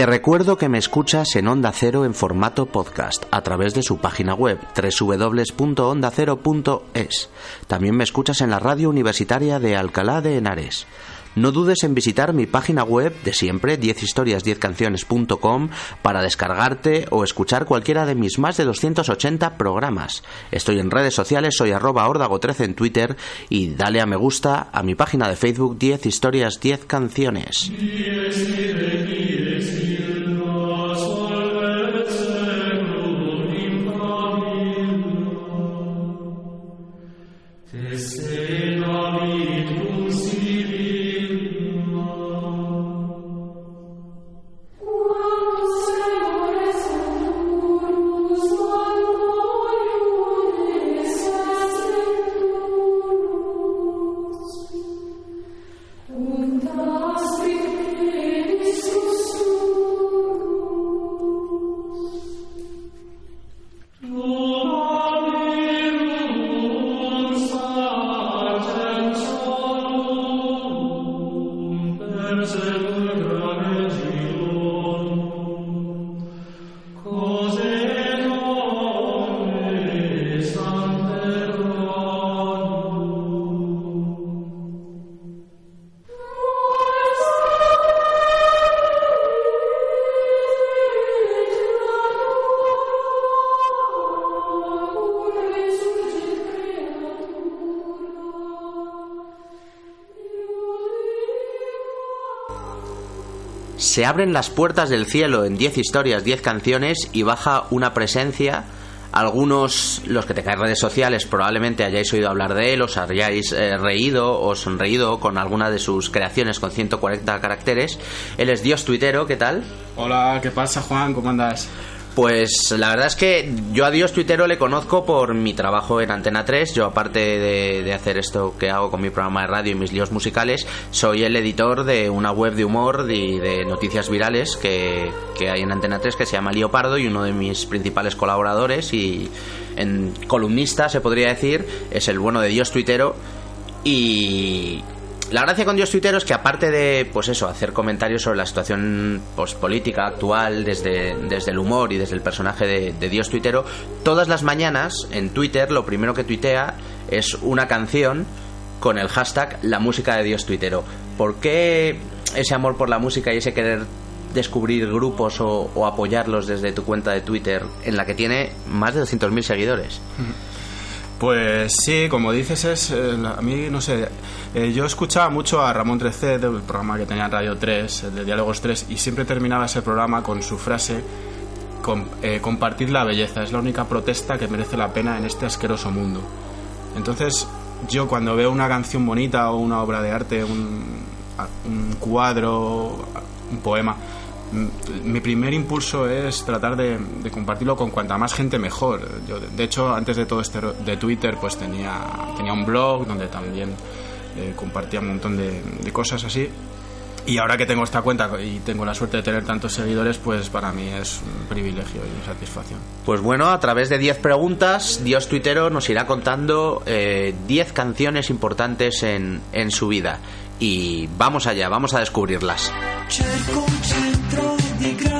Te recuerdo que me escuchas en Onda Cero en formato podcast a través de su página web www.ondacero.es. También me escuchas en la radio universitaria de Alcalá de Henares. No dudes en visitar mi página web de siempre, 10historias10canciones.com, para descargarte o escuchar cualquiera de mis más de 280 programas. Estoy en redes sociales, soy arroba ordago13 en Twitter y dale a me gusta a mi página de Facebook 10 Se abren las puertas del cielo en 10 historias, 10 canciones y baja una presencia. Algunos, los que tengáis redes sociales, probablemente hayáis oído hablar de él, os hayáis eh, reído o sonreído con alguna de sus creaciones con 140 caracteres. Él es Dios Tuitero, ¿qué tal? Hola, ¿qué pasa Juan? ¿Cómo andas? Pues la verdad es que yo a Dios Tuitero le conozco por mi trabajo en Antena 3. Yo aparte de, hacer esto que hago con mi programa de radio y mis líos musicales, soy el editor de una web de humor y de, noticias virales que, hay en Antena 3 que se llama Lío Pardo y uno de mis principales colaboradores y en columnista se podría decir es el bueno de Dios Tuitero y la gracia con Dios Tuitero es que aparte de, pues eso, hacer comentarios sobre la situación pues, política actual desde, desde el humor y desde el personaje de, Dios Tuitero, todas las mañanas en Twitter lo primero que tuitea es una canción con el hashtag la música de Dios Tuitero. ¿Por qué ese amor por la música y ese querer descubrir grupos o, o apoyarlos desde tu cuenta de Twitter en la que tiene más de 200.000 seguidores? Pues sí, como dices, es eh, a mí no sé. Eh, yo escuchaba mucho a Ramón Trecé del programa que tenía en Radio 3, el de Diálogos 3, y siempre terminaba ese programa con su frase: con, eh, Compartir la belleza es la única protesta que merece la pena en este asqueroso mundo. Entonces, yo cuando veo una canción bonita o una obra de arte, un, un cuadro, un poema, mi primer impulso es tratar de, de compartirlo con cuanta más gente mejor. Yo, de, hecho, antes de todo este de Twitter, pues tenía, tenía un blog donde también eh, compartía un montón de, de cosas así. Y ahora que tengo esta cuenta y tengo la suerte de tener tantos seguidores, pues para mí es un privilegio y una satisfacción. Pues bueno, a través de 10 preguntas, Dios Tuitero nos irá contando eh, 10 canciones importantes en, en su vida. Y vamos allá, vamos a descubrirlas. de graça.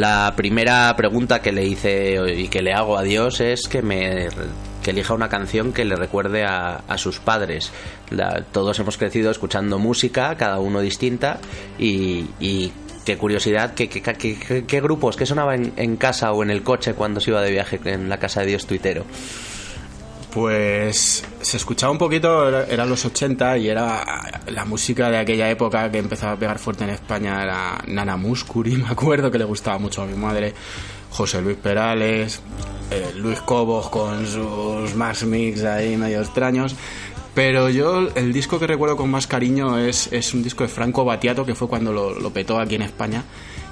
La primera pregunta que le hice y que le hago a Dios es que me que elija una canción que le recuerde a, sus padres. Todos hemos crecido escuchando música, cada uno distinta, y, y qué curiosidad, qué, qué, qué- qué- qué grupos, qué sonaba en, en casa o en el coche cuando se iba de viaje en la casa de Dios tuitero. Pues se escuchaba un poquito, era- eran los 80 y era la música de aquella época que empezaba a pegar fuerte en España, era Nana Muscuri, me acuerdo que le gustaba mucho a mi madre, José Luis Perales, eh, Luis Cobos con sus Max Mix ahí medio extraños. Pero yo el disco que recuerdo con más cariño es, es un disco de Franco Battiato, que fue cuando lo, lo petó aquí en España.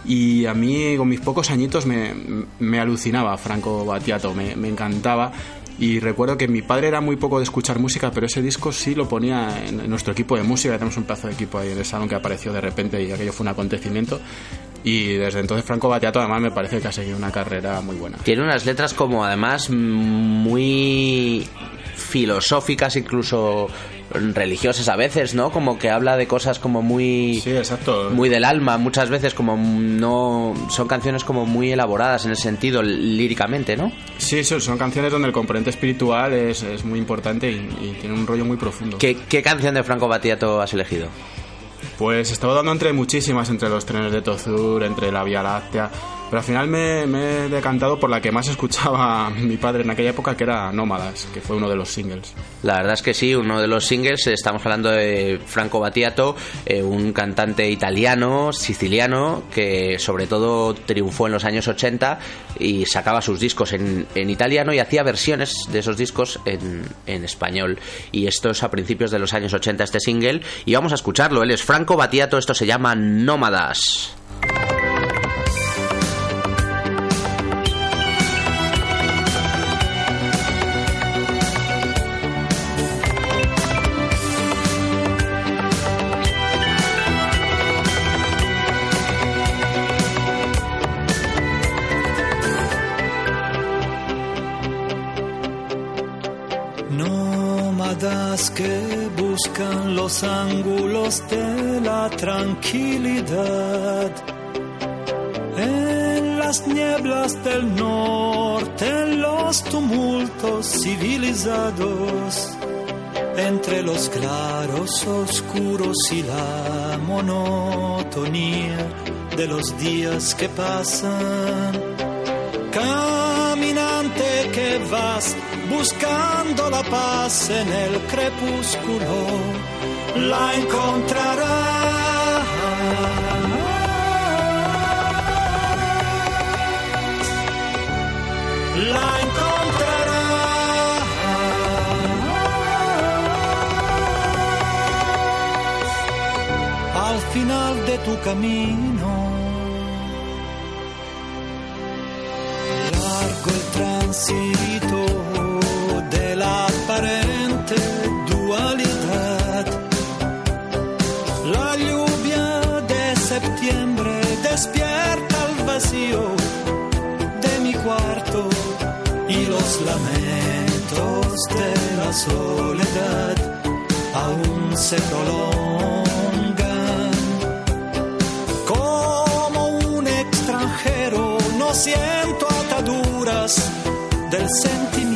Y a mí, con mis pocos añitos, me, me alucinaba Franco Battiato, me, me encantaba. Y recuerdo que mi padre era muy poco de escuchar música, pero ese disco sí lo ponía en, nuestro equipo de música. Tenemos un pedazo de equipo ahí en el salón que apareció de repente y aquello fue un acontecimiento. Y desde entonces Franco Battiato además me parece que ha seguido una carrera muy buena. Tiene unas letras como además muy filosóficas, incluso religiosas a veces, ¿no? Como que habla de cosas como muy Sí, exacto. muy del alma, muchas veces como no son canciones como muy elaboradas en ese sentido líricamente, ¿no? Sí, son, son canciones donde el componente espiritual es, es muy importante y, y tiene un rollo muy profundo. ¿Qué, qué canción de Franco Battiato has elegido? Pues estaba dando entre muchísimas, entre los trenes de Tozur, entre la Vía Láctea, pero al final me, he decantado por la que más escuchaba mi padre en aquella época, que era Nómadas, que fue uno de los singles. La verdad es que sí, uno de los singles, estamos hablando de Franco Battiato, eh, un cantante italiano, siciliano, que sobre todo triunfó en los años 80 y sacaba sus discos en, en italiano y hacía versiones de esos discos en, en español. Y esto es a principios de los años 80 este single y vamos a escucharlo. Él es Franco Battiato, esto se llama. Nómadas tranquilidad. En las nieblas del norte, en los tumultos civilizados, entre los claros oscuros y la monotonía de los días que pasan. Caminante que vas buscando la paz en el crepúsculo, la encontrarás. La encontrarás al final de tu camino. largo el tránsito de la aparente dualidad. La lluvia de septiembre despierta el vacío de mi cuarto lamentos de la soledad aún se prolongan. Como un extranjero no siento ataduras del sentimiento.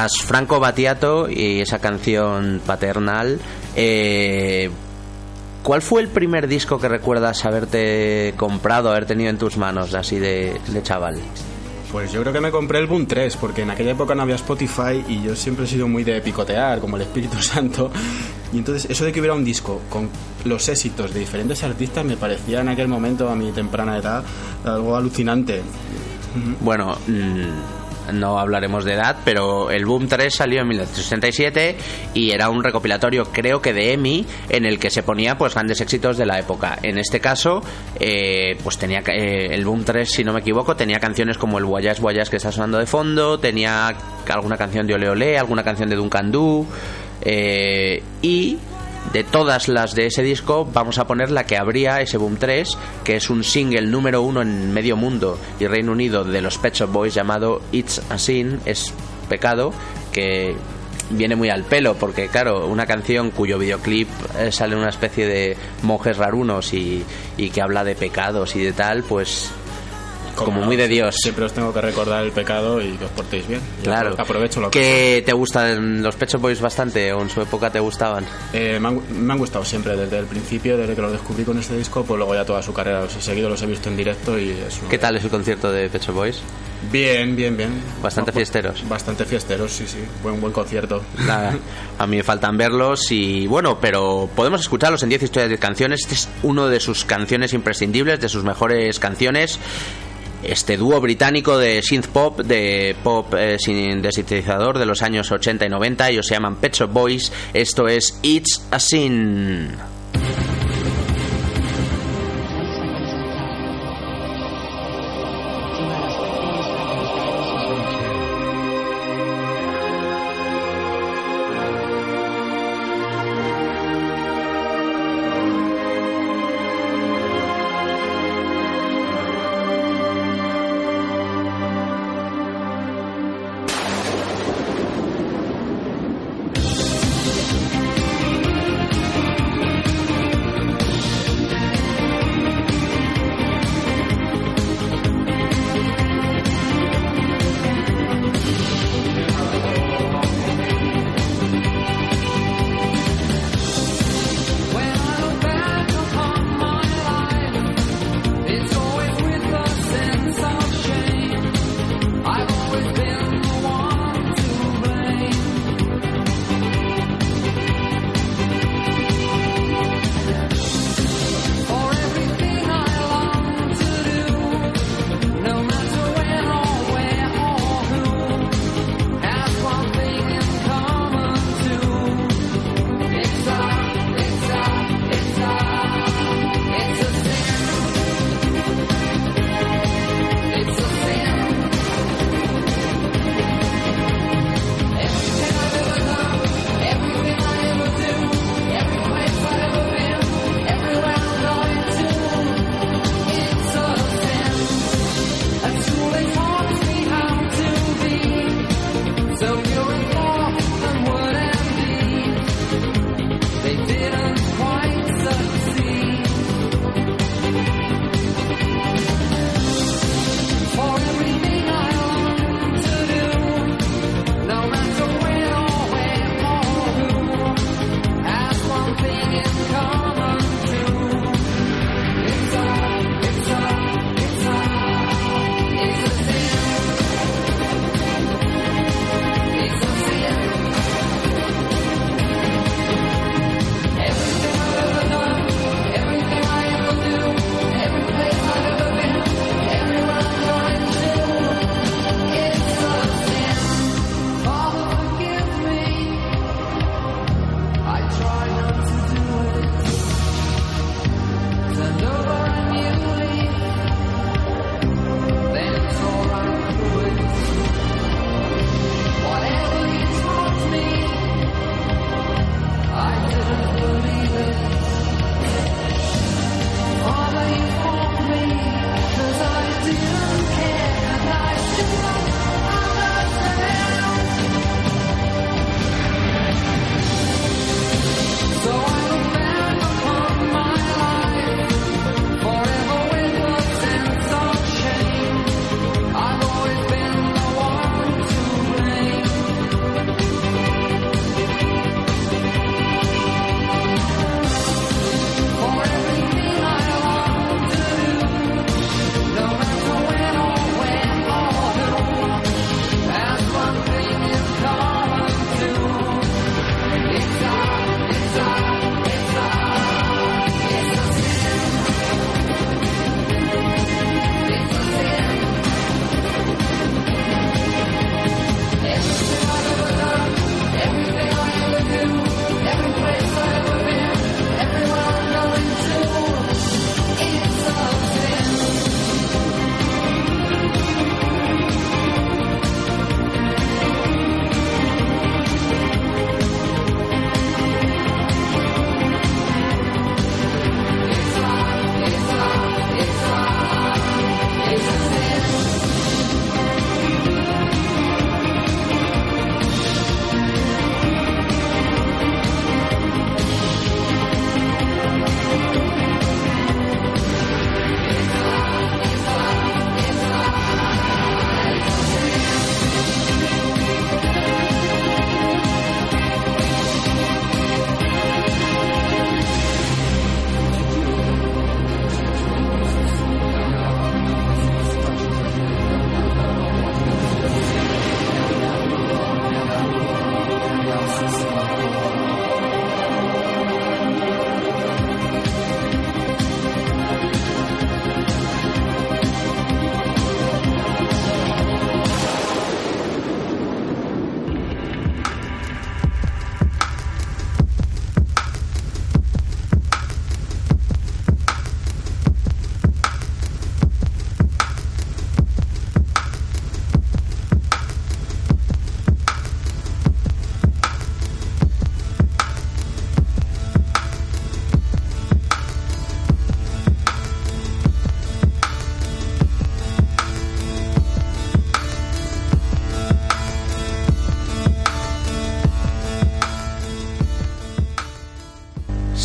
Tras Franco Battiato y esa canción paternal, eh, ¿cuál fue el primer disco que recuerdas haberte comprado, haber tenido en tus manos, así de, de chaval? Pues yo creo que me compré el Boom 3, porque en aquella época no había Spotify y yo siempre he sido muy de picotear, como el Espíritu Santo. Y entonces eso de que hubiera un disco con los éxitos de diferentes artistas me parecía en aquel momento, a mi temprana edad, algo alucinante. Bueno, mm, no hablaremos de edad, pero el Boom 3 salió en 1967 y era un recopilatorio, creo que de EMI, en el que se ponía pues grandes éxitos de la época. En este caso, eh, pues tenía eh, el Boom 3, si no me equivoco, tenía canciones como el Guayas Guayas que está sonando de fondo, tenía alguna canción de Ole Ole, alguna canción de Duncan Du, eh, y de todas las de ese disco vamos a poner la que abría ese Boom 3 que es un single número uno en medio mundo y Reino Unido de los Pet Boys llamado It's a Sin es pecado que viene muy al pelo porque claro una canción cuyo videoclip eh, sale una especie de monjes rarunos y, y que habla de pecados y de tal pues como no, muy de Dios Siempre os tengo que recordar el pecado y que os portéis bien. Claro. Aprovecho lo que... que te gustan los Pet Shop Boys bastante o en su época te gustaban Eh, me, han, me han gustado siempre, desde el principio, desde que los descubrí con este disco, pues luego ya toda su carrera los he seguido, los he visto en directo y es ¿qué tal es el concierto de Pet Shop Boys? Bien, bien, bien. Bastante No, fiesteros. Bastante fiesteros, sí, sí. Buen, buen concierto. Nada, a mí me faltan verlos y bueno, pero podemos escucharlos en 10 historias de canciones. Este es uno de sus canciones imprescindibles, de sus mejores canciones. Este dúo británico de synth pop, de pop eh, sin de sintetizador de los años 80 y 90, ellos se llaman Pet Shop Boys. Esto es It's a Sin.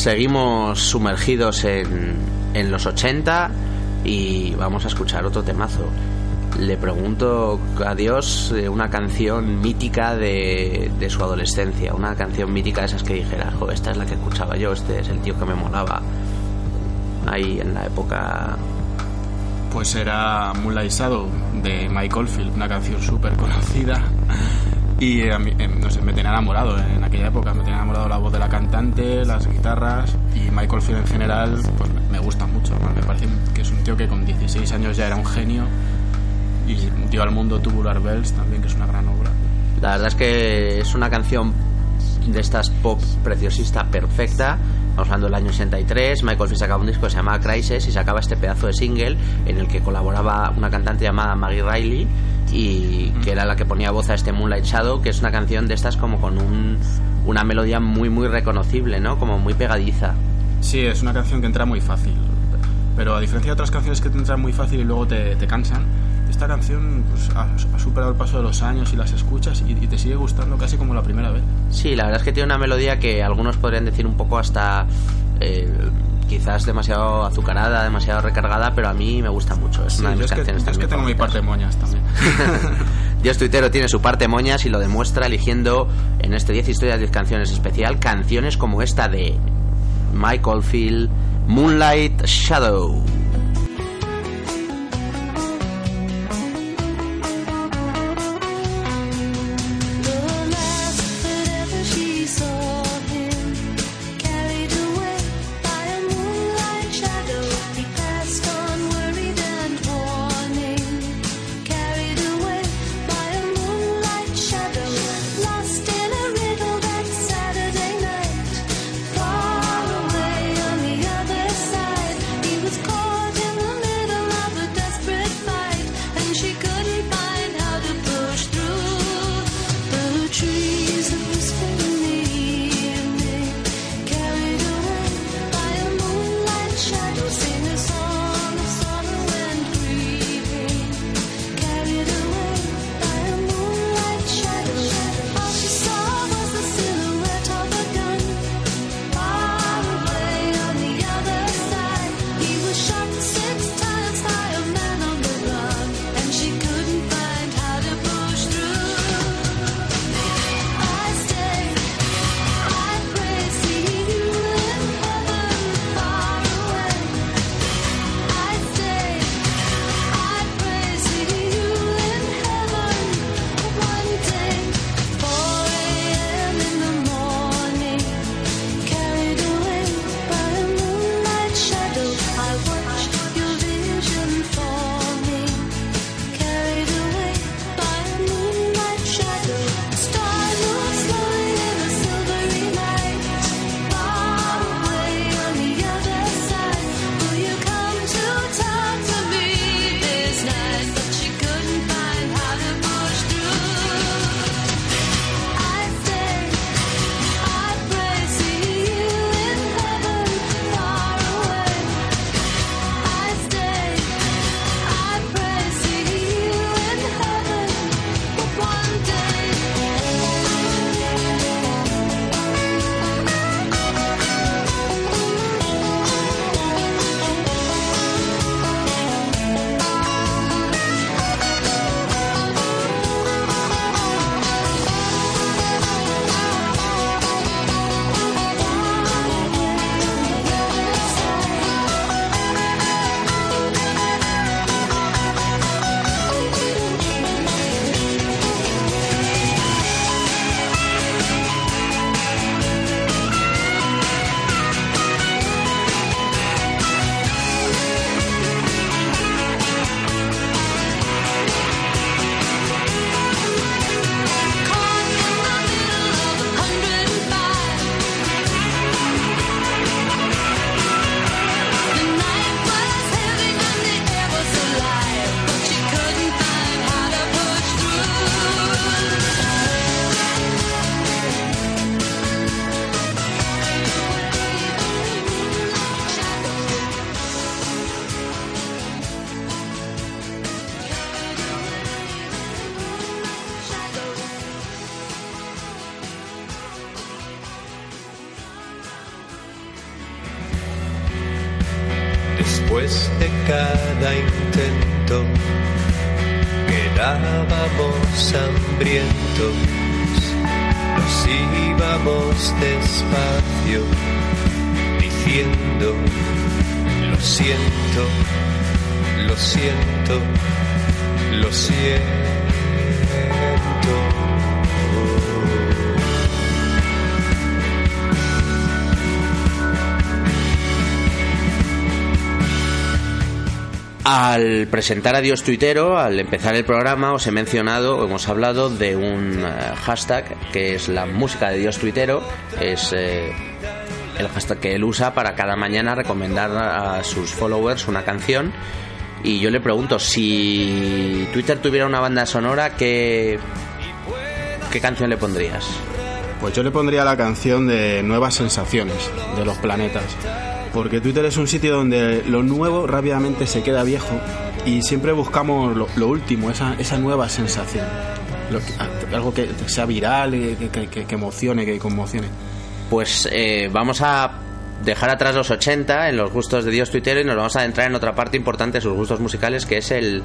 Seguimos sumergidos en, en los 80 y vamos a escuchar otro temazo. Le pregunto a Dios eh, una canción mítica de, de su adolescencia, una canción mítica de esas que dijera, "Jo, esta es la que escuchaba yo, este es el tío que me molaba. Ahí en la época Pues era Moonlight Shadow de Mike Oldfield, una canción súper conocida. Y a mí, eh, no sé, me tenía enamorado en aquella época, me tenía enamorado la voz de la cantante, las guitarras y Mike Oldfield en general, pues me gusta mucho. Me parece que es un tío que con 16 años ya era un genio y dio al mundo Tubular Bells también, que es una gran obra. La verdad es que es una canción de estas pop preciosista perfecta. Estamos hablando del año 83. Michael Fish sacaba un disco que se llamaba Crisis y sacaba este pedazo de single en el que colaboraba una cantante llamada Maggie Riley y que era la que ponía voz a este Moonlight Shadow, que es una canción de estas como con un, una melodía muy muy reconocible, ¿no? Como muy pegadiza. Sí, es una canción que entra muy fácil, pero a diferencia de otras canciones que te entran muy fácil y luego te, te cansan, esta canción pues, ha, superado el paso de los años y las escuchas y, y te sigue gustando casi como la primera vez. Sí, la verdad es que tiene una melodía que algunos podrían decir un poco hasta eh, quizás demasiado azucarada, demasiado recargada, pero a mí me gusta mucho. Es Sí, una de yo mis es que, canciones es que tengo mi parte moñas también. Dios Tuitero tiene su parte moñas y lo demuestra eligiendo en este 10 historias 10 canciones especial canciones como esta de Michael Field, Moonlight Shadow. Presentar a Dios Tuitero, al empezar el programa, os he mencionado, hemos hablado de un eh, hashtag que es la música de Dios Tuitero. Es eh, el hashtag que él usa para cada mañana recomendar a sus followers una canción. Y yo le pregunto, si Twitter tuviera una banda sonora, ¿qué, qué canción le pondrías? Pues yo le pondría la canción de Nuevas Sensaciones, de los planetas. Porque Twitter es un sitio donde lo nuevo rápidamente se queda viejo y siempre buscamos lo, lo último, esa, esa nueva sensación. Lo que- algo que sea viral, y que, que- que- emocione, que conmocione. Pues eh, vamos a dejar atrás los 80 en los gustos de Dios Tuitero y nos vamos a adentrar en otra parte importante de sus gustos musicales, que es el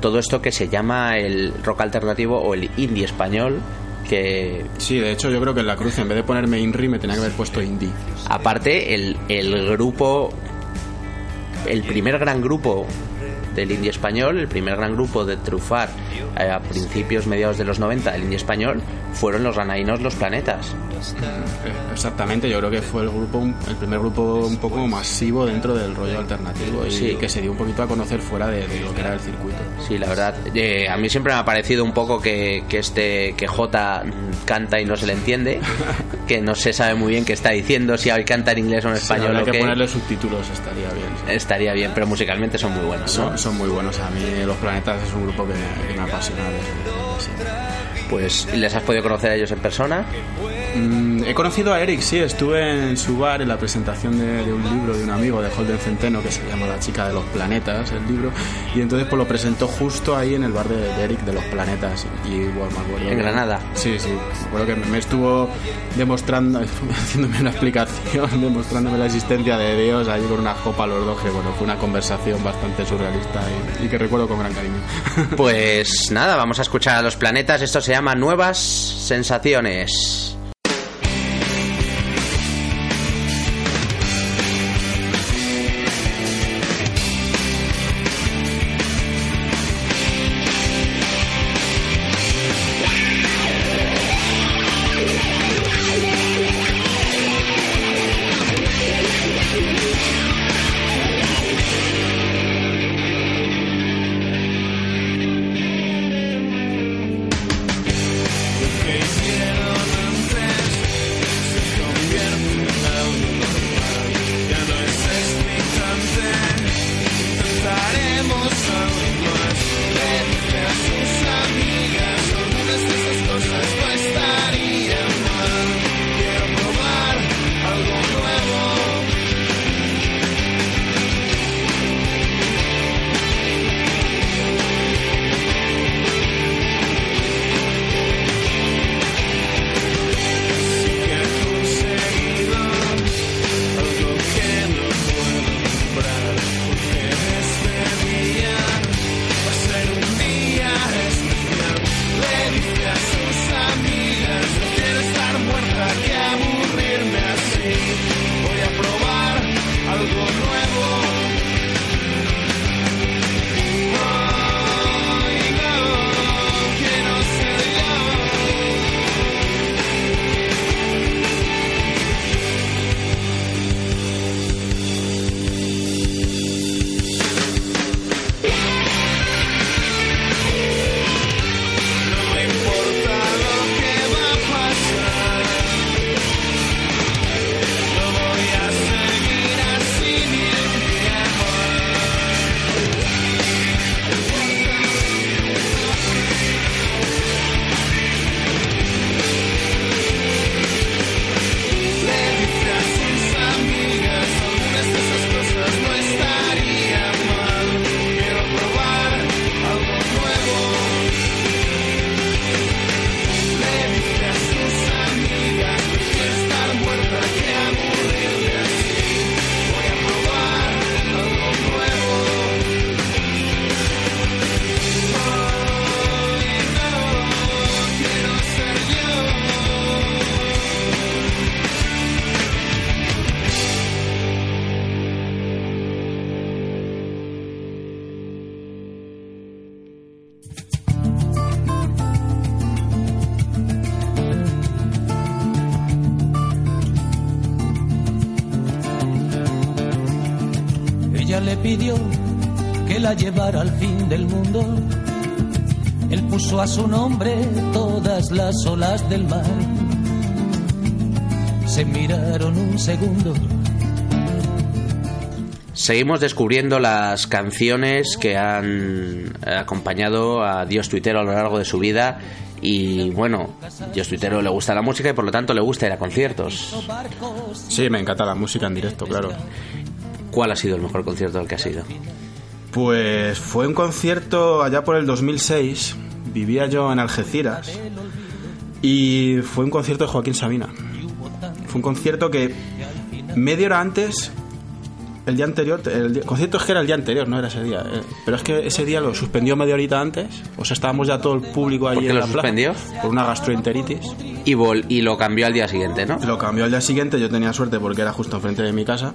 todo esto que se llama el rock alternativo o el indie español, que Sí, de hecho yo creo que en la cruz en vez de ponerme Inri me tenía que haber puesto Indie. aparte el, el grupo, el primer gran grupo del indie español, el primer gran grupo de trufar eh, a principios, mediados de los 90 del indie español, fueron los ranainos Los Planetas. Exactamente, yo creo que fue el grupo, el primer grupo un poco masivo dentro del rollo alternativo y Sí. que se dio un poquito a conocer fuera de, de lo que era el circuito. Sí, la verdad, eh, a mí siempre me ha parecido un poco que, que este que J canta y no se le entiende, que no se sabe muy bien qué está diciendo, si canta en inglés o en Sí, español o que qué. ponerle subtítulos, estaría bien. sí. Estaría bien, pero musicalmente son muy buenos, ¿no? Son, son muy buenos. A mí Los Planetas es un grupo que, me- apasiona. desde-. Pues les has podido conocer a ellos en persona. Mm, he conocido a Eric, sí, estuve en su bar en la presentación de, de un libro de un amigo de Holden Centeno que se llama La chica de los planetas, el libro, y entonces pues lo presentó justo ahí en el bar de, de Eric de los planetas y bueno, me acuerdo En que- Granada. Sí, sí, me acuerdo que me, me estuvo demostrando, haciéndome una explicación, demostrándome la existencia de Dios ahí con una copa a los dos, que bueno, fue una conversación bastante surrealista y, y que recuerdo con gran cariño. Pues nada, vamos a escuchar a los planetas. Esto se llama Nuevas Sensaciones. Ella le pidió que la llevara al fin del mundo. Él puso a su nombre todas las olas del mar. Se miraron un segundo. Seguimos descubriendo las canciones que han acompañado a Dios Tuitero a lo largo de su vida y bueno, Dios Tuitero le gusta la música y por lo tanto le gusta ir a conciertos. Sí, me encanta la música en directo, claro. ¿Cuál ha sido el mejor concierto al que has ido? Pues fue un concierto allá por el 2006. Vivía yo en Algeciras. Y fue un concierto de Joaquín Sabina. Fue un concierto que media hora antes, el día anterior, el día- concierto es que era el día anterior, no era ese día. eh, Pero es que ese día lo suspendió media horita antes. O sea, estábamos ya todo el público allí ¿Por qué en lo la plaza. suspendió? Por una gastroenteritis. Y, vol- y lo cambió al día siguiente, ¿no? Lo cambió al día siguiente, yo tenía suerte porque era justo enfrente de mi casa.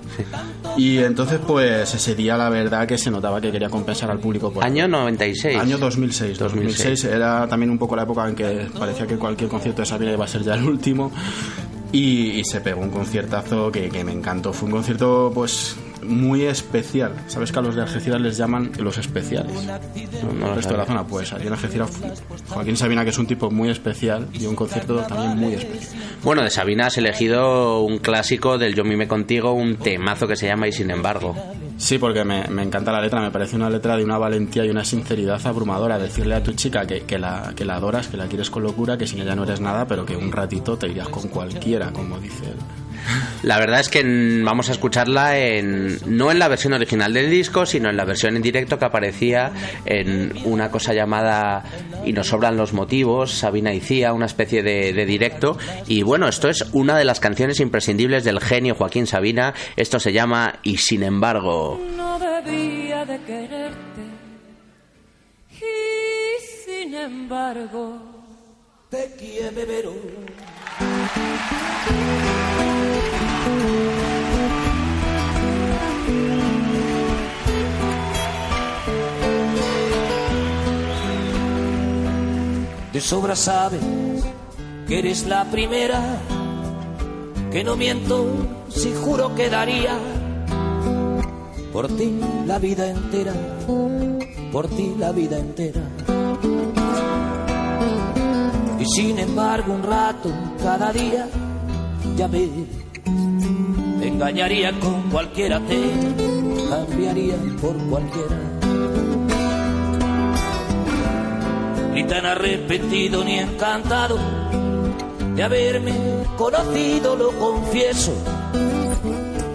Y entonces, pues ese día la verdad que se notaba que quería compensar al público. Por Año 96. Año 2006. 2006. 2006 era también un poco la época en que parecía que cualquier concierto de Sabina iba a ser ya el último. Y, y se pegó un conciertazo que, que me encantó. Fue un concierto, pues, muy especial. ¿Sabes que a los de Algeciras les llaman los especiales? No, no el resto de la zona, pues allí en Algeciras, Joaquín Sabina, que es un tipo muy especial, dio un concierto también muy especial. Bueno, de Sabina has elegido un clásico del Yo mime contigo, un temazo que se llama Y sin embargo. Sí, porque me, me encanta la letra, me parece una letra de una valentía y una sinceridad abrumadora. Decirle a tu chica que, que la, que la adoras, que la quieres con locura, que sin ella no eres nada, pero que un ratito te irías con cualquiera, como dice él. La verdad es que vamos a escucharla en no en la versión original del disco, sino en la versión en directo que aparecía en una cosa llamada Y nos sobran los motivos, Sabina y Cía, una especie de, de directo. Y bueno, esto es una de las canciones imprescindibles del genio Joaquín Sabina. Esto se llama Y sin embargo. no debía de quererte y sin embargo Te quiere ver De sobra sabes que eres la primera, que no miento si juro que daría por ti la vida entera, por ti la vida entera. Y sin embargo un rato cada día, ya ves, engañaría con cualquiera, te cambiaría por cualquiera. Ni tan arrepentido ni encantado de haberme conocido, lo confieso.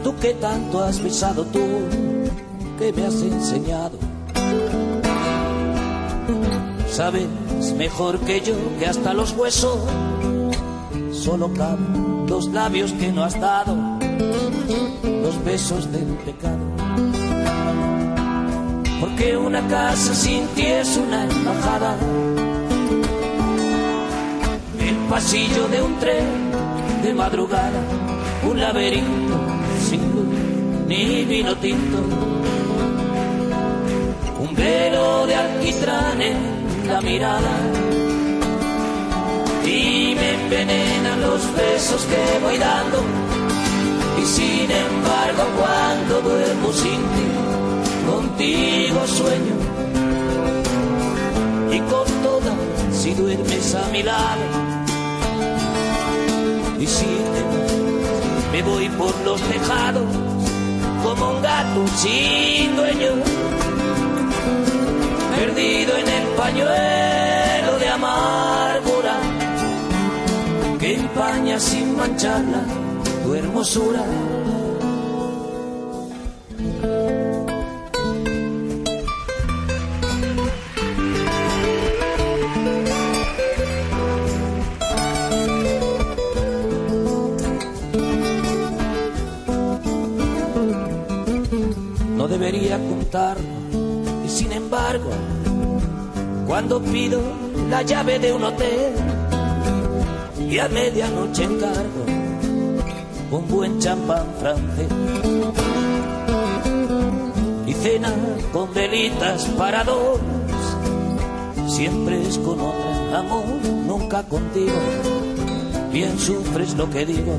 Tú que tanto has besado, tú que me has enseñado. Sabes mejor que yo que hasta los huesos solo caben los labios que no has dado, besos del pecado. Porque una casa sin ti es una embajada, el pasillo de un tren de madrugada, un laberinto sin luz ni vino tinto, un velo de alquitrán en la mirada. Y me envenenan los besos que voy dando sin embargo cuando duermo sin ti contigo sueño y con toda si duermes a mi lado y si te me voy por los tejados como un gato sin dueño perdido en el pañuelo de amargura que empaña sin mancharla tu hermosura. Y sin embargo cuando pido la llave de un hotel y a medianoche encargo un buen champán francés y cena con velitas para dos. Siempre es con otra, amor, nunca contigo. Bien sufres lo que digo.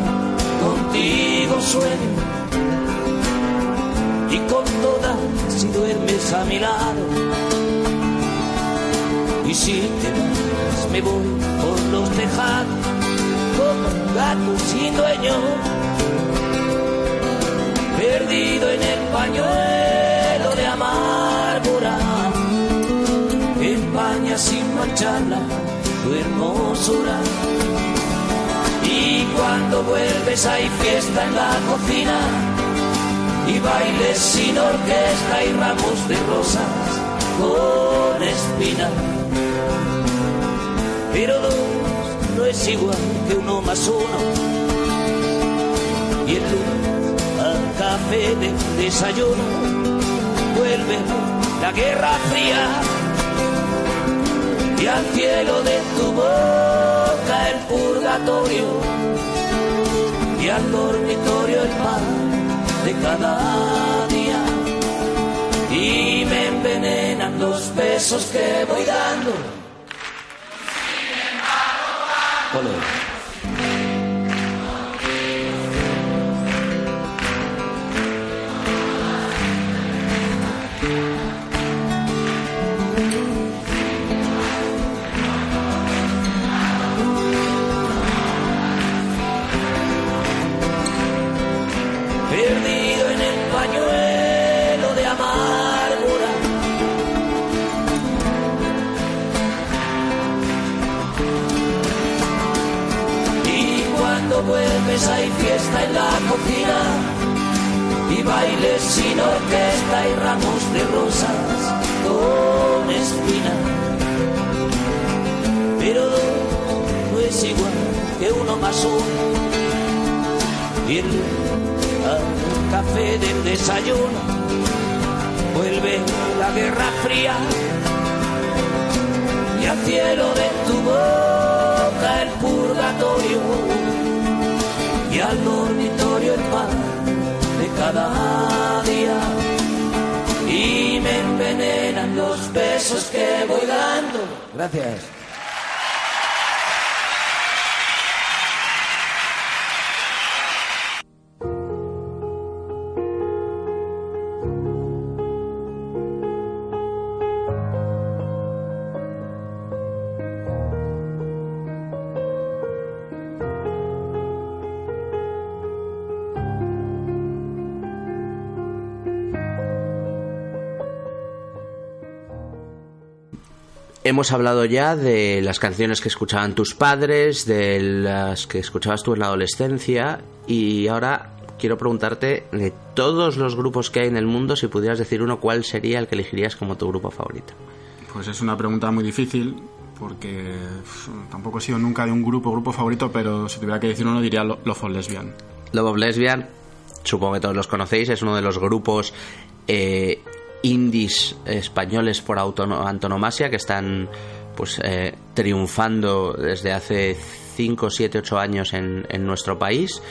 contigo sueño. Y con todas si duermes a mi lado. Y si te vas, me voy por los tejados, como un gato sin dueño, perdido en el pañuelo de amargura, empaña sin mancharla tu hermosura. Cuando vuelves hay fiesta en la cocina y bailes sin orquesta y ramos de rosas con espinas. Pero dos no es igual que uno más uno. Y el lunes al café de desayuno vuelve la guerra fría y al cielo de tu el purgatorio y al dormitorio el pan de cada día y me envenenan los besos que voy dando. Hemos hablado ya de las canciones que escuchaban tus padres, de las que escuchabas tú en la adolescencia y ahora quiero preguntarte de todos los grupos que hay en el mundo, si pudieras decir uno, ¿cuál sería el que elegirías como tu grupo favorito? Pues es una pregunta muy difícil porque tampoco he sido nunca de un grupo, grupo favorito, pero si tuviera que decir uno diría Lo- Love for Lesbian. Love of Lesbian, supongo que todos los conocéis, es uno de los grupos eh, indies españoles por antonomasia que están pues eh, triunfando desde hace 5, 7, 8 años en, nuestro país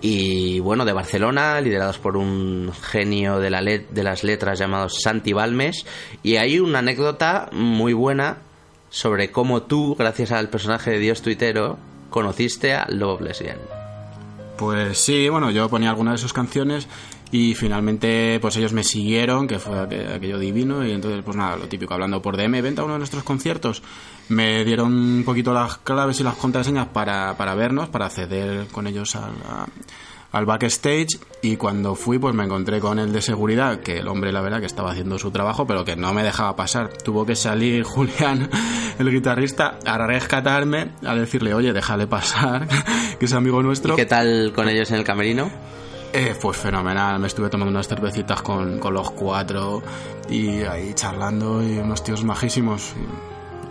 y bueno, de Barcelona, liderados por un genio de, la de las letras llamado Santi Balmes y hay una anécdota muy buena sobre cómo tú, gracias al personaje de Dios tuitero, conociste a Love of Lesbian. Pues sí, bueno, yo ponía algunas de sus canciones y finalmente pues ellos me siguieron, que fue aqu- aquello divino y entonces pues nada, lo típico, hablando por DM, venta uno de nuestros conciertos, me dieron un poquito las claves y las contraseñas para, para vernos, para acceder con ellos al, al backstage y cuando fui pues me encontré con el de seguridad, que el hombre la verdad que estaba haciendo su trabajo pero que no me dejaba pasar. Tuvo que salir Julián, el guitarrista, a rescatarme, a decirle, oye, déjale pasar, que es amigo nuestro. ¿Y qué tal con ellos en el camerino? Eh, pues fenomenal, me estuve tomando unas cervecitas con, con los cuatro y ahí charlando y unos tíos majísimos.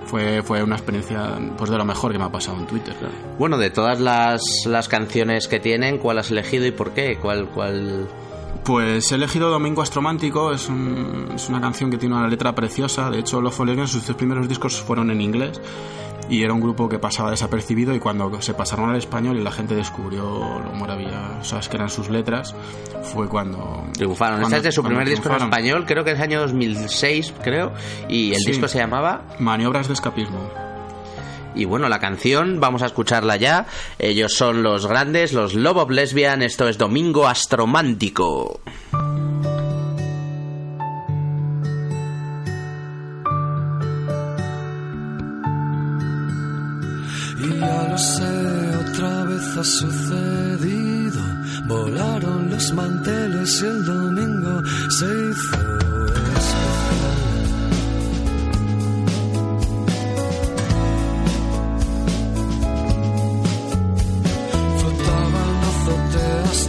fue, fue una experiencia pues de lo mejor que me ha pasado en Twitter. claro. Bueno, de todas las, las canciones que tienen, ¿cuál has elegido y por qué? ¿Cuál, cuál... Pues he elegido Domingo Astromántico, es, un- es una canción que tiene una letra preciosa, de hecho Love Lesbian sus tres primeros discos fueron en inglés y era un grupo que pasaba desapercibido y cuando se pasaron al español y la gente descubrió lo maravillosas que eran sus letras, fue cuando... Triunfaron. cuando- Este es de su primer disco en español, creo que es año 2006, creo, y el Sí. disco se llamaba... Maniobras de escapismo. Y bueno, la canción, vamos a escucharla ya. Ellos son los grandes, los Love of Lesbian. Esto es Domingo Astromántico. Ya lo sé, otra vez ha sucedido. Volaron los manteles y el domingo se hizo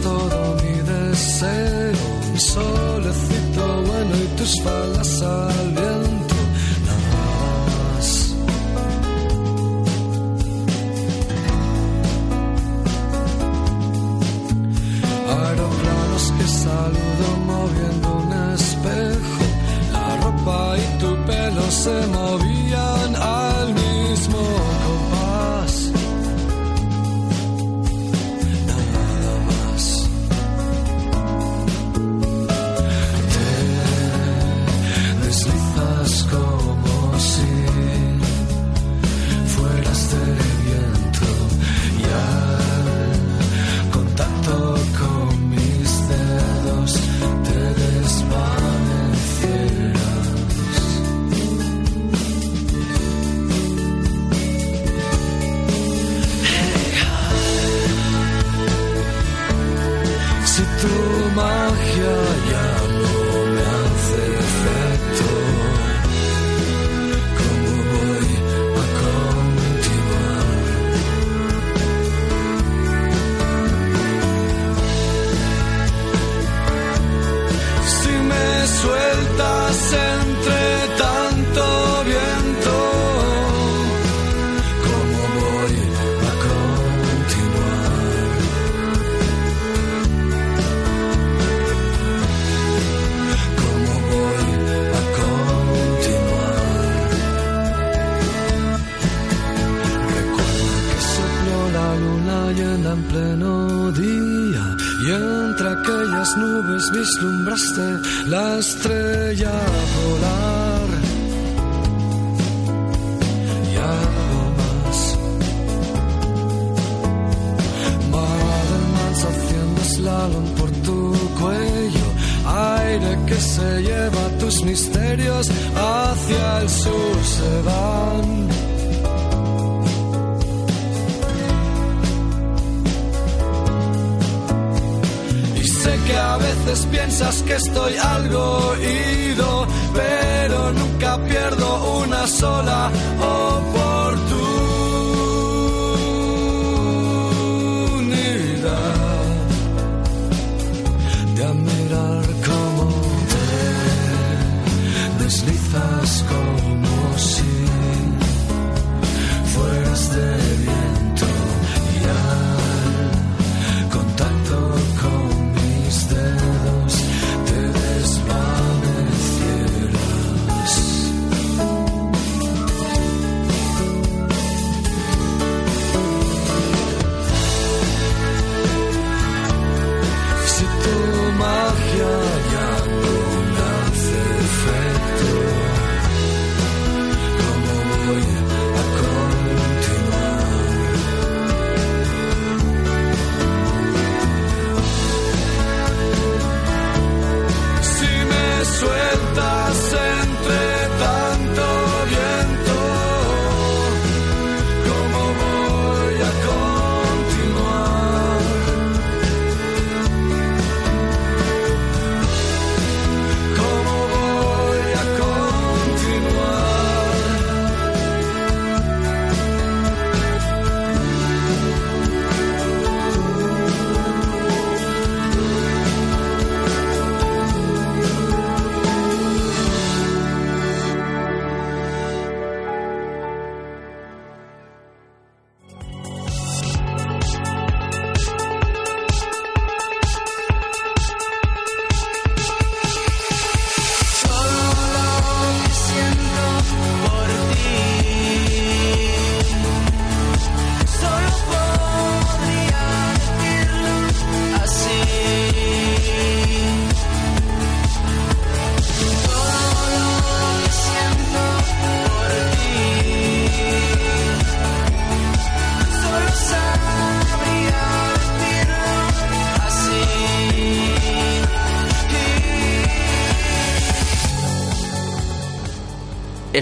todo mi deseo. Un solecito bueno y tus faldas saludo moviendo un espejo. La ropa y tu pelo se movían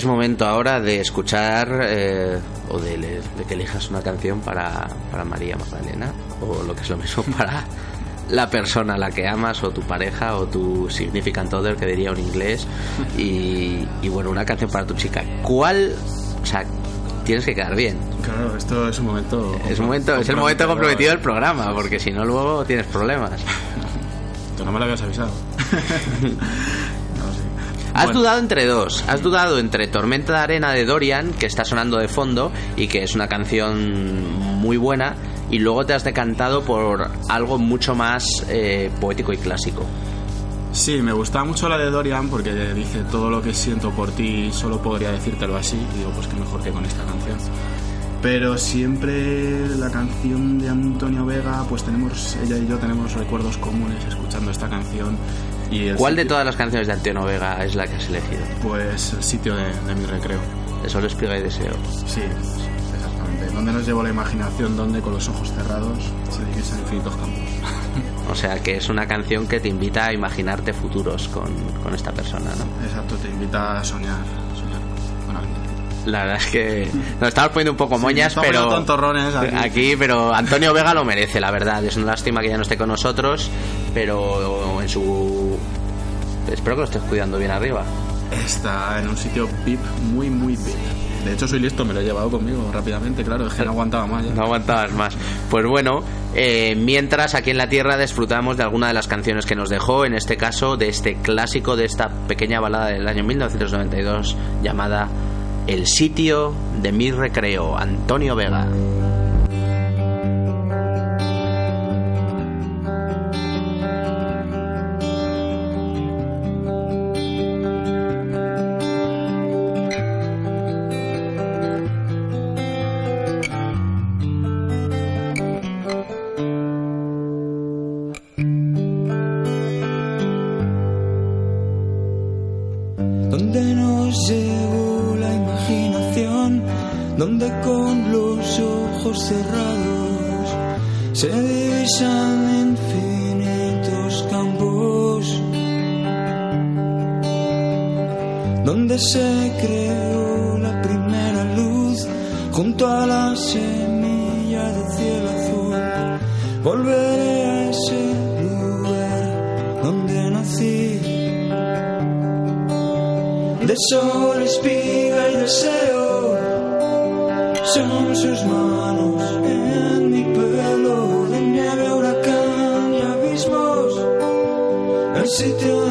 momento ahora de escuchar eh, o de, de que elijas una canción para, para María Magdalena o lo que es lo mismo para la persona a la que amas o tu pareja o tu significant other que diría un inglés y, y bueno una canción para tu chica ¿cuál? o sea tienes que quedar bien Claro, esto es un momento. es, un momento, es el momento comprometido del programa porque si no luego tienes problemas Tú no me lo habías avisado. Has Bueno, dudado entre dos. Has dudado entre Tormenta de Arena de Dorian, que está sonando de fondo y que es una canción muy buena, y luego te has decantado por algo mucho más eh, poético y clásico. Sí, me gustaba mucho la de Dorian porque dice todo lo que siento por ti, solo podría decírtelo así. Y digo, pues qué mejor que con esta canción. Pero siempre la canción de Antonio Vega, pues tenemos, ella y yo tenemos recuerdos comunes escuchando esta canción. Y ¿Cuál de sitio- todas las canciones de Antonio Vega es la que has elegido? Pues el sitio de, de mi recreo. De Solo Espiga y Deseo. Sí, exactamente. ¿Dónde nos llevó la imaginación? ¿Dónde con los ojos cerrados se divisan infinitos campos? O sea, que es una canción que te invita a imaginarte futuros con, con esta persona, ¿no? Exacto, te invita a soñar. La verdad es que nos estamos poniendo un poco Sí, moñas, estamos pero tontorrones aquí. pero Antonio Vega lo merece, la verdad. Es una lástima que ya no esté con nosotros, pero en su espero que lo estés cuidando bien arriba. Está en un sitio VIP, muy, muy VIP. De hecho, soy listo, me lo he llevado conmigo rápidamente, claro, es que no aguantaba más ya. No aguantabas más. Pues bueno, eh, mientras aquí en la Tierra disfrutamos de alguna de las canciones que nos dejó, en este caso de este clásico, de esta pequeña balada del año 1992 llamada El sitio de mi recreo, Antonio Vega. Cielo azul. Volveré a ese lugar donde nací de sol, espiga y deseo. Son sus manos en mi pelo, de nieve, huracán y abismos, el sitio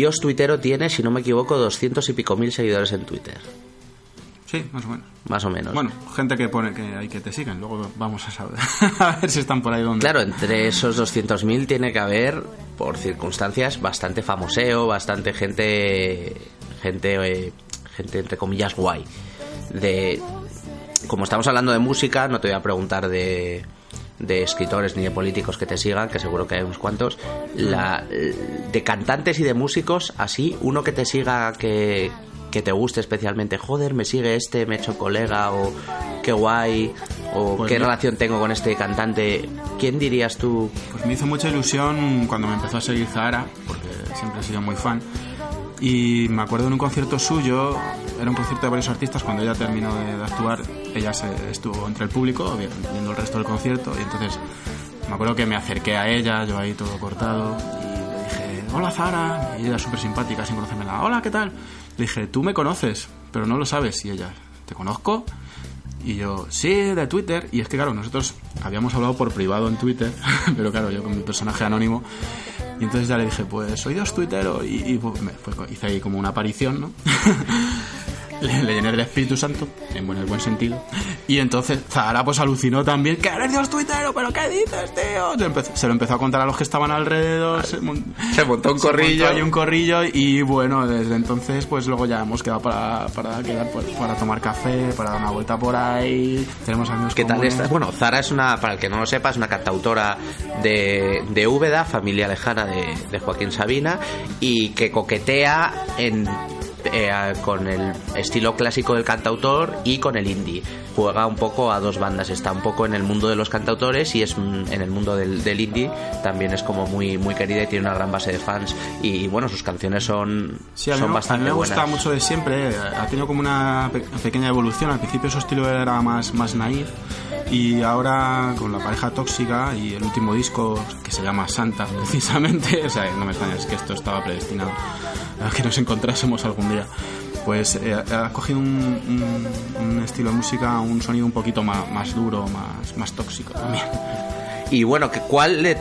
Dios Tuitero tiene, si no me equivoco, 200 y pico mil seguidores en Twitter. Sí, más o menos. Más o menos. Bueno, gente que pone que hay que te sigan, luego vamos a saber. a ver si están por ahí donde. Claro, entre esos 200.000 tiene que haber, por circunstancias, bastante famoseo, bastante gente, gente, eh, gente entre comillas guay. De, como estamos hablando de música, no te voy a preguntar de, de escritores ni de políticos que te sigan, que seguro que hay unos cuantos. La, de cantantes y de músicos, así, uno que te siga que, que te guste especialmente, joder, me sigue este, me he hecho colega, o qué guay, o Pues qué no. relación tengo con este cantante. ¿Quién dirías tú? Pues me hizo mucha ilusión cuando me empezó a seguir Zahara, porque siempre he sido muy fan. Y me acuerdo en un concierto suyo, era un concierto de varios artistas, cuando ella terminó de, de actuar, ella se estuvo entre el público vi- viendo el resto del concierto y entonces me acuerdo que me acerqué a ella, yo ahí todo cortado, y le dije, hola Zahara, y ella súper simpática, sin conocérmela, hola, ¿qué tal? Le dije, tú me conoces, pero no lo sabes, y ella, ¿te conozco? Y yo, sí, de Twitter. Y es que, claro, nosotros habíamos hablado por privado en Twitter, pero claro, yo con mi personaje anónimo. Y entonces ya le dije, pues soy Dios tuitero. Y, y, pues, me fue- hice ahí como una aparición, ¿no? le, le llené del Espíritu Santo, en buen, el buen sentido. Y entonces Zahara pues alucinó también, que eres Dios tuitero, pero ¿qué dices, tío? Se, empezó- se lo empezó a contar a los que estaban alrededor. Se, mon- Se montó un se corrillo. montó ahí un corrillo y bueno, desde entonces pues luego ya hemos quedado para, para quedar pues, para tomar café, para dar una vuelta por ahí. Tenemos amigos ¿Qué tal estás? Bueno, Zara es una, para el que no lo sepa, es una cantautora de, de Úbeda, familia lejana de, de Joaquín Sabina, y que coquetea en, eh, con el estilo clásico del cantautor y con el indie. Juega un poco a dos bandas, está un poco en el mundo de los cantautores y es mm, en el mundo del, del indie también es como muy, muy querida y tiene una gran base de fans. Y bueno, sus canciones son, Sí, mí, son a bastante mí me gusta buenas. mucho de siempre. eh, Ha tenido como una pe- pequeña evolución. Al principio su estilo era más, más naif. Y ahora con la pareja tóxica y el último disco que se llama Santa, precisamente. O sea, no me extraña, es que esto estaba predestinado a que nos encontrásemos algún día. Pues eh, ha cogido un, un- un estilo de música, un sonido un poquito más, más duro, más, más tóxico también. Y bueno, ¿cuál de,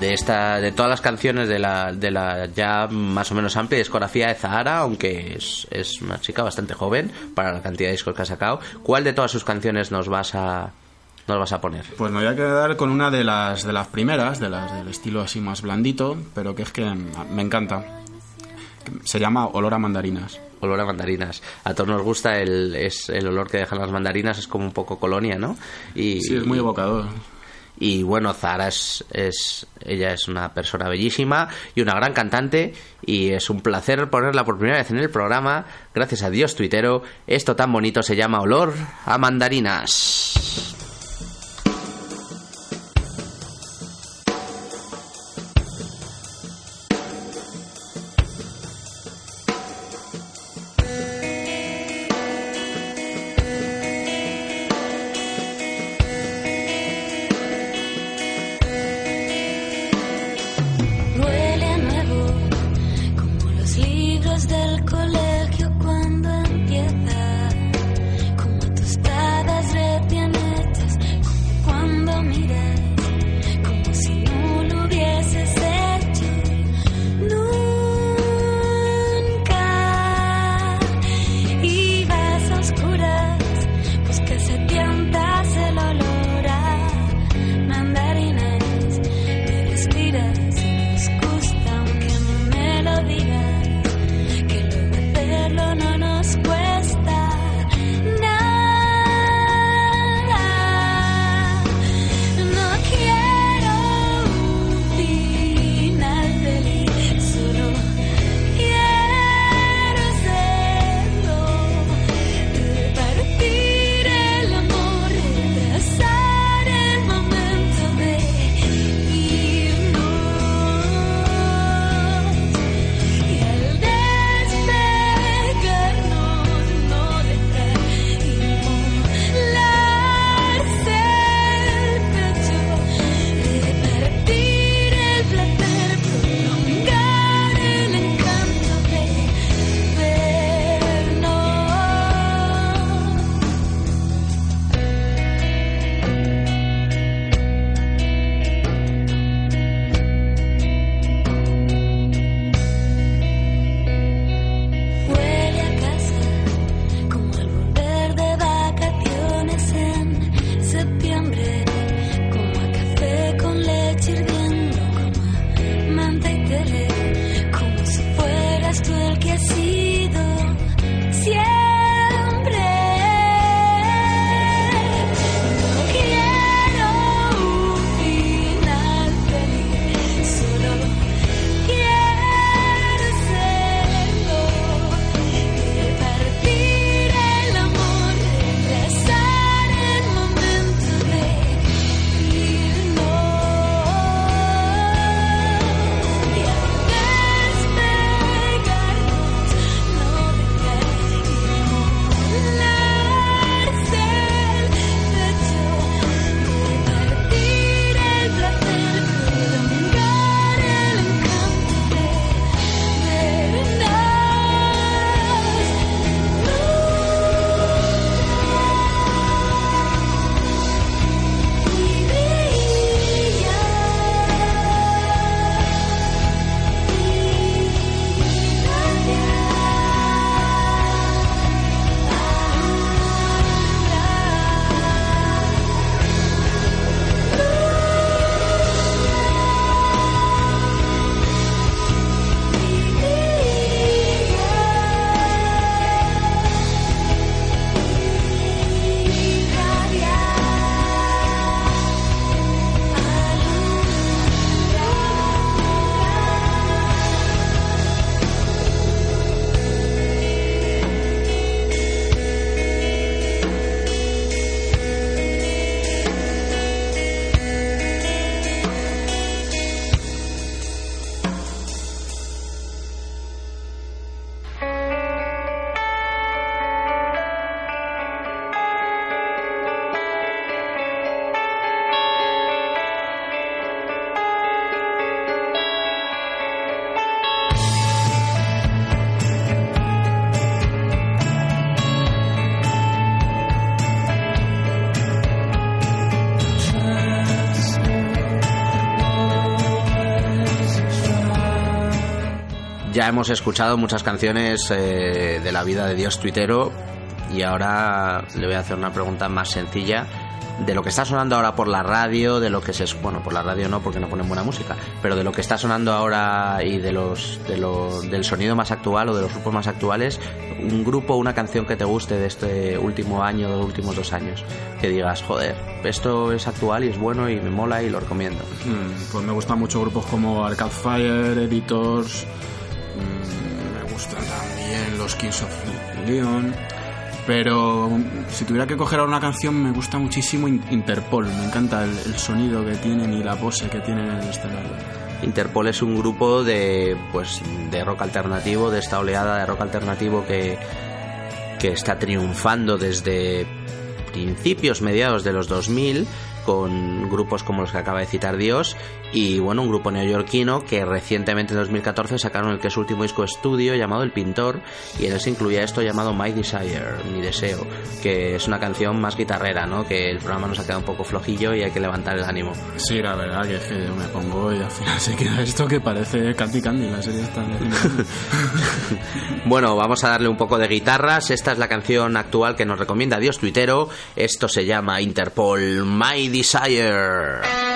de esta de todas las canciones de la, de la ya más o menos amplia discografía de Zahara, aunque es, es una chica bastante joven para la cantidad de discos que ha sacado, cuál de todas sus canciones nos vas a nos vas a poner? Pues me voy a quedar con una de las, de las primeras, de las del estilo así más blandito, pero que es que me encanta. Se llama Olor a mandarinas. Olor a mandarinas. A todos nos gusta el, es, el olor que dejan las mandarinas, es como un poco colonia, ¿no? Y, Sí, es muy evocador. Y bueno, Zara es, es, ella es una persona bellísima y una gran cantante y es un placer ponerla por primera vez en el programa. Gracias a Dios tuitero, esto tan bonito se llama Olor a mandarinas. Ya hemos escuchado muchas canciones eh, de la vida de Dios tuitero y ahora le voy a hacer una pregunta más sencilla de lo que está sonando ahora por la radio, de lo que se bueno por la radio no porque no ponen buena música, pero de lo que está sonando ahora y de los de del sonido más actual o de los grupos más actuales, un grupo, una canción que te guste de este último año, de los últimos dos años, que digas joder, esto es actual y es bueno y me mola y lo recomiendo. Mm, Pues me gustan mucho grupos como Arcade Fire, Editors. Me gustan también los Kings of Leon. Pero si tuviera que coger ahora una canción, me gusta muchísimo In- Interpol. Me encanta el, el sonido que tienen y la pose que tienen en el escenario. Interpol es un grupo de pues de rock alternativo, de esta oleada de rock alternativo que, que está triunfando desde principios, mediados de los 2000 con grupos como los que acaba de citar Dios y bueno, un grupo neoyorquino que recientemente en 2014 sacaron el que es su último disco estudio llamado El Pintor y en él se incluía esto llamado My Desire, Mi Deseo, que es una canción más guitarrera, ¿no? Que el programa nos ha quedado un poco flojillo y hay que levantar el ánimo. Sí, la verdad que es que yo me pongo y al final se queda esto que parece Candy Candy, la serie está Bueno, vamos a darle un poco de guitarras. Esta es la canción actual que nos recomienda Dios Tuitero. Esto se llama Interpol My Desire.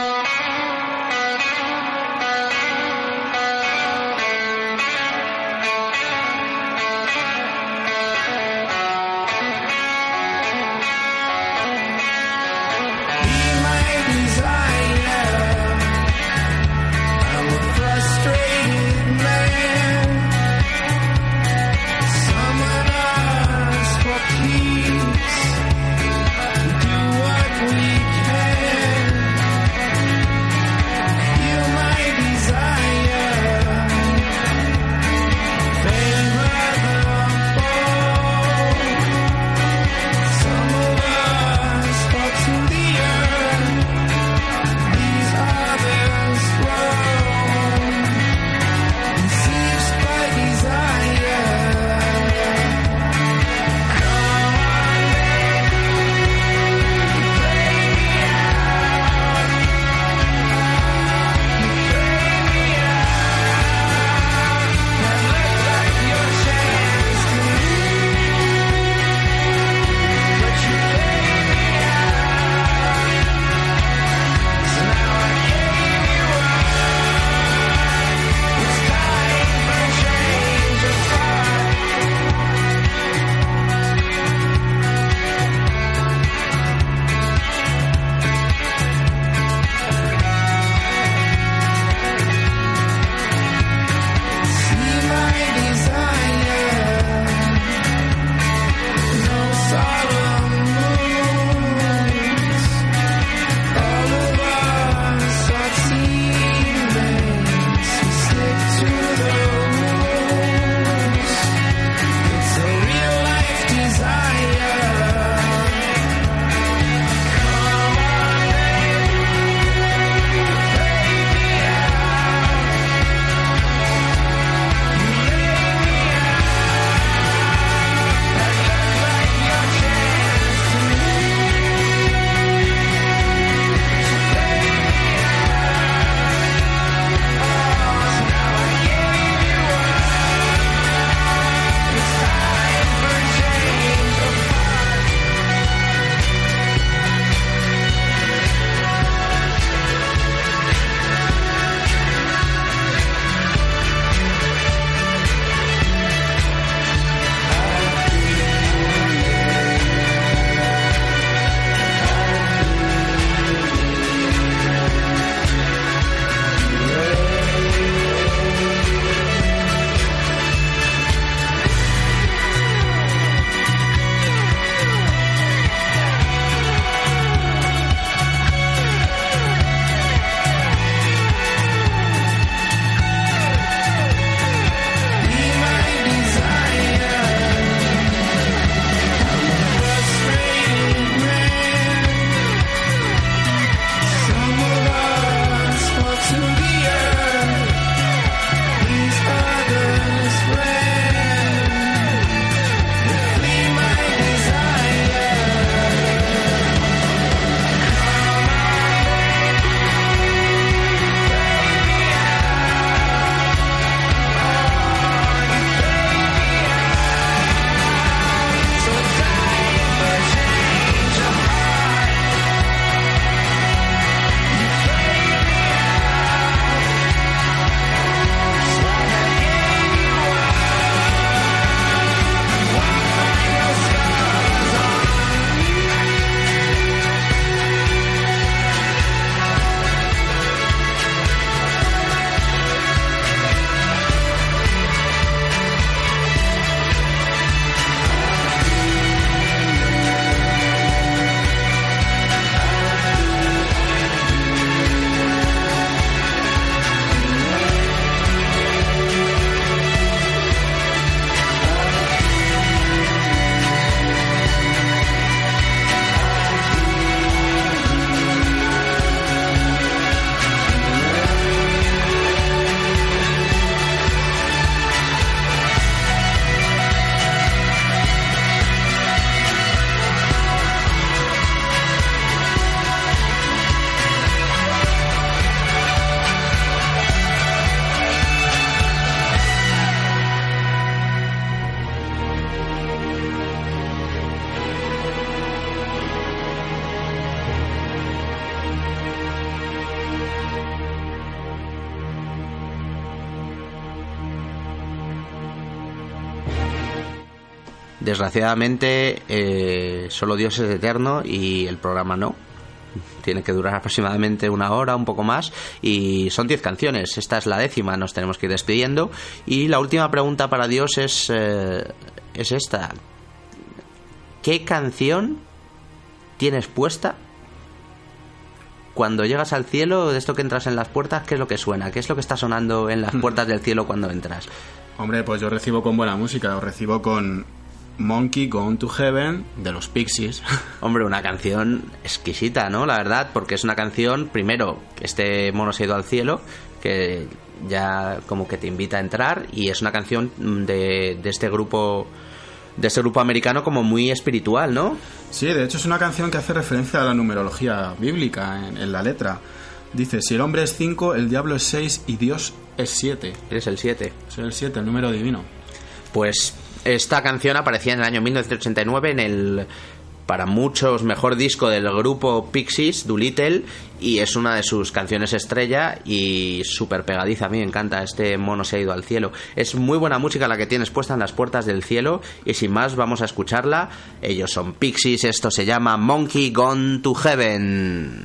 Desgraciadamente, eh, solo Dios es eterno y el programa no. Tiene que durar aproximadamente una hora, un poco más. Y son 10 canciones. Esta es la décima, nos tenemos que ir despidiendo. Y la última pregunta para Dios es, eh, es esta. ¿Qué canción tienes puesta cuando llegas al cielo, de esto que entras en las puertas, ¿qué es lo que suena? ¿Qué es lo que está sonando en las puertas del cielo cuando entras? Hombre, pues yo recibo con buena música, os recibo con Monkey Gone to Heaven de los Pixies. Hombre, una canción exquisita, ¿no? La verdad, porque es una canción, primero, este mono se ha ido al cielo, que ya como que te invita a entrar, y es una canción de, de este grupo de este grupo americano como muy espiritual, ¿no? Sí, de hecho es una canción que hace referencia a la numerología bíblica en, en la letra. Dice, si el hombre es 5, el diablo es 6 y Dios es 7. Eres el 7. Soy el 7, el número divino. Pues esta canción aparecía en el año 1989 en el para muchos mejor disco del grupo Pixies, Doolittle, y es una de sus canciones estrella y súper pegadiza. A mí me encanta, este mono se ha ido al cielo. Es muy buena música la que tienes puesta en las puertas del cielo y sin más vamos a escucharla. Ellos son Pixies, esto se llama Monkey Gone to Heaven.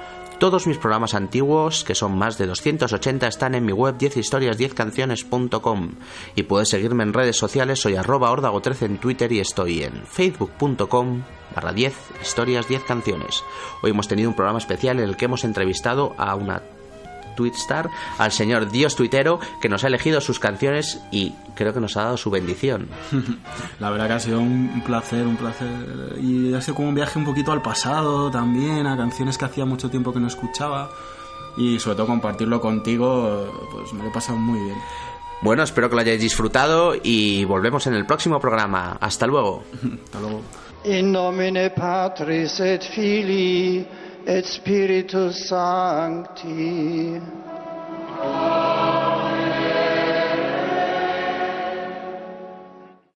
Todos mis programas antiguos, que son más de 280, están en mi web 10historias10canciones.com y puedes seguirme en redes sociales, soy arroba ordago13 en Twitter y estoy en facebook.com barra 10 historias 10 canciones. Hoy hemos tenido un programa especial en el que hemos entrevistado a una Twitstar, al señor Dios Tuitero, que nos ha elegido sus canciones y creo que nos ha dado su bendición. La verdad que ha sido un placer, un placer. Y ha sido como un viaje un poquito al pasado también, a canciones que hacía mucho tiempo que no escuchaba. Y sobre todo compartirlo contigo, pues me lo he pasado muy bien. Bueno, espero que lo hayáis disfrutado y volvemos en el próximo programa. Hasta luego. Hasta luego. In nomine Patris et Filii et Spiritus Sancti.